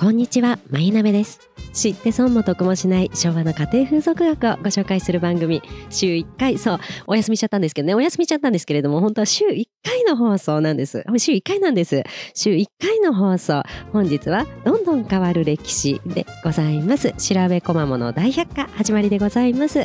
こんにちは、まゆなべです。知って損も得もしない昭和の家庭風俗学をご紹介する番組、週1回、そう、お休みしちゃったんですけどね、お休みしちゃったんですけれども、本当は週1回の放送なんです。週1回なんです。週1回の放送。本日は、どんどん変わる歴史でございます。調べこまもの大百科、始まりでございます。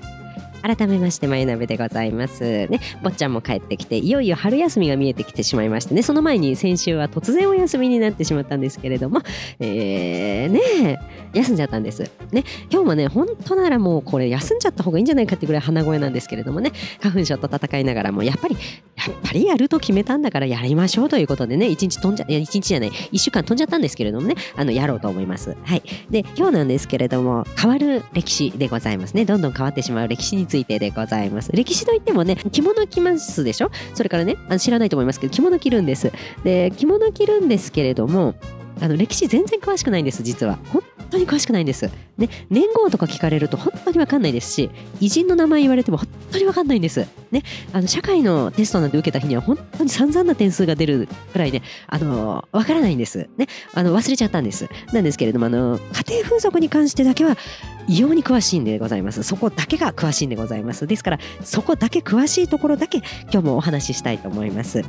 改めまして、まゆなべでございます。ね、坊ちゃんも帰ってきて、いよいよ春休みが見えてきてしまいましてね、その前に先週は突然お休みになってしまったんですけれども、えー、ね休んじゃったんです。ね、今日もね、本当ならもうこれ休んじゃった方がいいんじゃないかってぐらい鼻声なんですけれどもね、花粉症と戦いながらも、やっぱり、っぱりやると決めたんだからやりましょうということでね、一日飛んじゃ、いや、一日じゃない、一週間飛んじゃったんですけれどもね、あの、やろうと思います。はい。で、今日なんですけれども、変わる歴史でございますね。どんどん変わってしまう歴史についてでございます。歴史といってもね、着物着ますでしょ？それからね、あの知らないと思いますけど、着物着るんです。で、着物着るんですけれども、あの歴史全然詳しくないんです、実は。本当に詳しくないんです。ね、年号とか聞かれると本当に分かんないですし、偉人の名前言われても本当に分かんないんです。ね、あの社会のテストなんて受けた日には本当に散々な点数が出るくらいね、あの分からないんです。ね、あの忘れちゃったんです。なんですけれども、あの家庭風俗に関してだけは異様に詳しいんでございます。そこだけが詳しいんでございます。ですから、そこだけ詳しいところだけ今日もお話ししたいと思います。ね、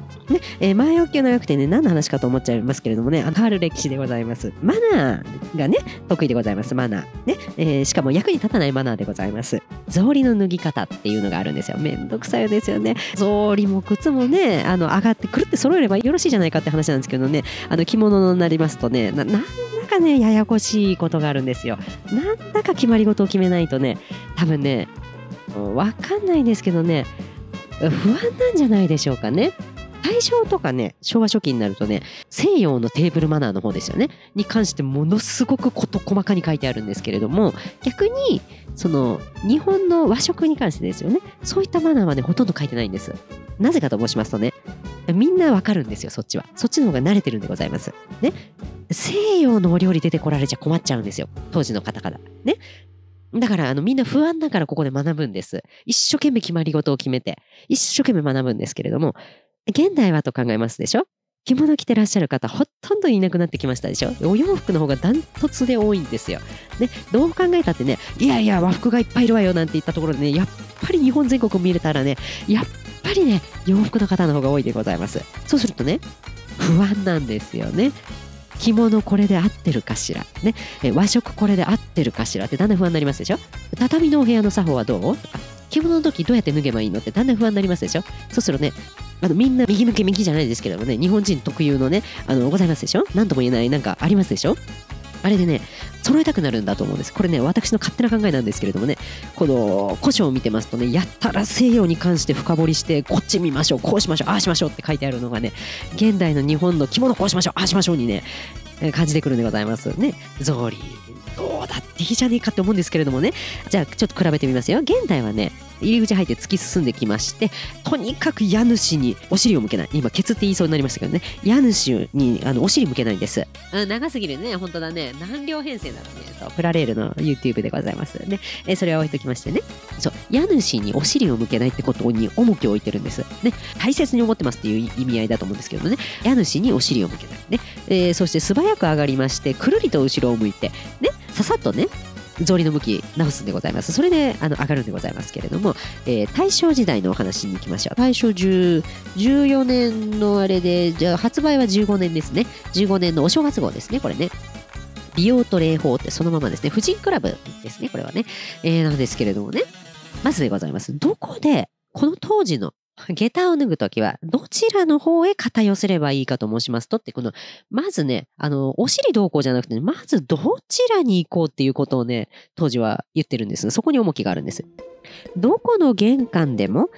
えー前置きが長くてね、何の話かと思っちゃいますけれどもね、変わる歴史でございます。マナーがね、得意でございます。マナー。ね、えーしかも役に立たないマナーでございます。草履の脱ぎ方っていうのがあるんですよ。めんどくさいですよね。草履も靴もね、あの、上がってくるって揃えればよろしいじゃないかって話なんですけどね、あの、着物になりますとね、な、なんだかね、ややこしいことがあるんですよ。なんだか決まり事を決めないとね、多分ね、分かんないんですけどね、不安なんじゃないでしょうかね。大正とかね、昭和初期になるとね、西洋のテーブルマナーの方ですよね、に関してものすごく事細かに書いてあるんですけれども、逆に、その、日本の和食に関してですよね、そういったマナーはね、ほとんど書いてないんです。なぜかと申しますとね、みんなわかるんですよ、そっちは。そっちの方が慣れてるんでございます。ね。西洋のお料理出てこられちゃ困っちゃうんですよ、当時の方々。ね。だから、あの、みんな不安だからここで学ぶんです。一生懸命決まり事を決めて、一生懸命学ぶんですけれども、現代はと考えますでしょ？着物着てらっしゃる方、ほとんどいなくなってきましたでしょ？お洋服の方がダントツで多いんですよ。ね、どう考えたってね、いやいや、和服がいっぱいいるわよなんて言ったところでね、やっぱり日本全国見れたらね、やっぱりね、洋服の方の方が多いでございます。そうするとね、不安なんですよね。着物これで合ってるかしら、ね、和食これで合ってるかしらってだんだん不安になりますでしょ？畳のお部屋の作法はどう？着物の時どうやって脱げばいいのってだんだん不安になりますでしょ？そうするとねあのみんな右向け右じゃないですけどもね日本人特有のねあのございますでしょ？何とも言えないなんかありますでしょ？あれでね揃えたくなるんだと思うんです。これね私の勝手な考えなんですけれどもねこの古書を見てますとねやったら西洋に関して深掘りしてこっち見ましょうこうしましょうああしましょうって書いてあるのがね現代の日本の着物こうしましょうああしましょうにね感じてくるんでございます。ね。草履どうだっていいじゃねえかって思うんですけれどもね。じゃあちょっと比べてみますよ。現代はね入り口入って突き進んできましてとにかく家主にお尻を向けない。今ケツって言いそうになりましたけどね。家主にあのお尻向けないんです。あ長すぎるね。本当だね。何両編成なのね。そうプラレールの YouTube でございます。ね。えーそれは置いときましてね。そう家主にお尻を向けないってことに重きを置いてるんですね大切に思ってますっていう意味合いだと思うんですけどね家主にお尻を向けないね、えーそして素早く上がりましてくるりと後ろを向いてねささっとね草履の向き直すんでございます。それであの上がるんでございますけれども、えー大正時代のお話に行きましょう。大正14年のあれで、じゃあ発売は15年ですね。15年のお正月号ですね、これね。美容と礼法ってそのままですね。婦人クラブですね、これはね。えーなんですけれどもね。まずでございます。どこで、この当時の 下駄を脱ぐときは、どちらの方へ肩寄せればいいかと申しますとって、この、まずね、あの、お尻どうこうじゃなくて、まずどちらに行こうっていうことをね、当時は言ってるんです。そこに重きがあるんです。どこの玄関でも、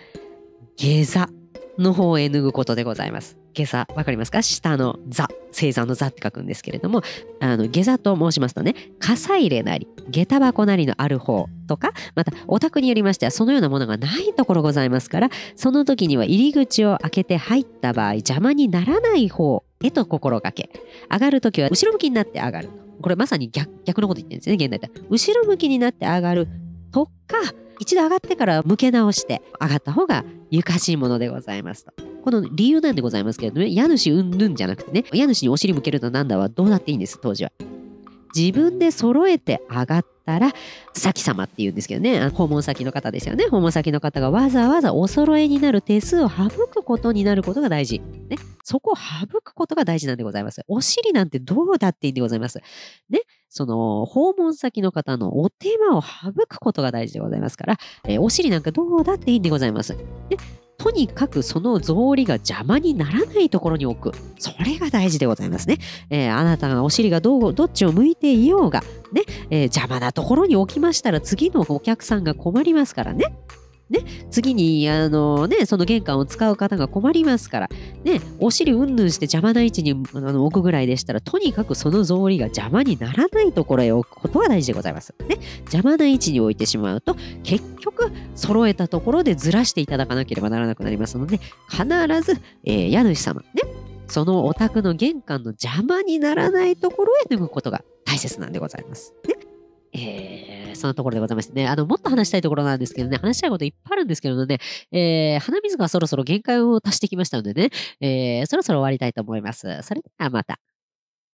下座の方へ脱ぐことでございます。下座、わかりますか？下の座、星座の座って書くんですけれども、あの、下座と申しますとね、傘入れなり、下駄箱なりのある方とか、また、お宅によりましては、そのようなものがないところございますから、その時には入り口を開けて入った場合、邪魔にならない方へと心がけ、上がる時は後ろ向きになって上がる。これまさに逆逆のこと言ってるんですよね、現代では。後ろ向きになって上がるとか、一度上がってから向け直して上がった方がゆかしいものでございますと。この理由なんでございますけれどもね、家主うんぬんじゃなくてね、家主にお尻向けるとなんだはどうだっていいんです、当時は。自分で揃えて上がったら、先様って言うんですけどね、訪問先の方ですよね。訪問先の方がわざわざお揃えになる手数を省くことになることが大事。ね。そこを省くことが大事なんでございます。お尻なんてどうだっていいんでございます。ね。その、訪問先の方のお手間を省くことが大事でございますから、えー、お尻なんかどうだっていいんでございます。ね。とにかくその草履が邪魔にならないところに置く。それが大事でございますね。えー、あなたがお尻がどうどっちを向いていようが、ね、えー、邪魔なところに置きましたら次のお客さんが困りますからね。ね、次に、あのね、その玄関を使う方が困りますから、ね、お尻うんぬんして邪魔な位置にあの置くぐらいでしたら、とにかくその草履が邪魔にならないところへ置くことが大事でございます。ね、邪魔な位置に置いてしまうと、結局、揃えたところでずらしていただかなければならなくなりますので、必ず、えー、家主様、ね、そのお宅の玄関の邪魔にならないところへ脱ぐことが大切なんでございます。ね、そんなところでございましてね、あの、もっと話したいところなんですけどね、話したいこといっぱいあるんですけどね、えー、鼻水がそろそろ限界を足してきましたのでね、えー、そろそろ終わりたいと思います。それではまた。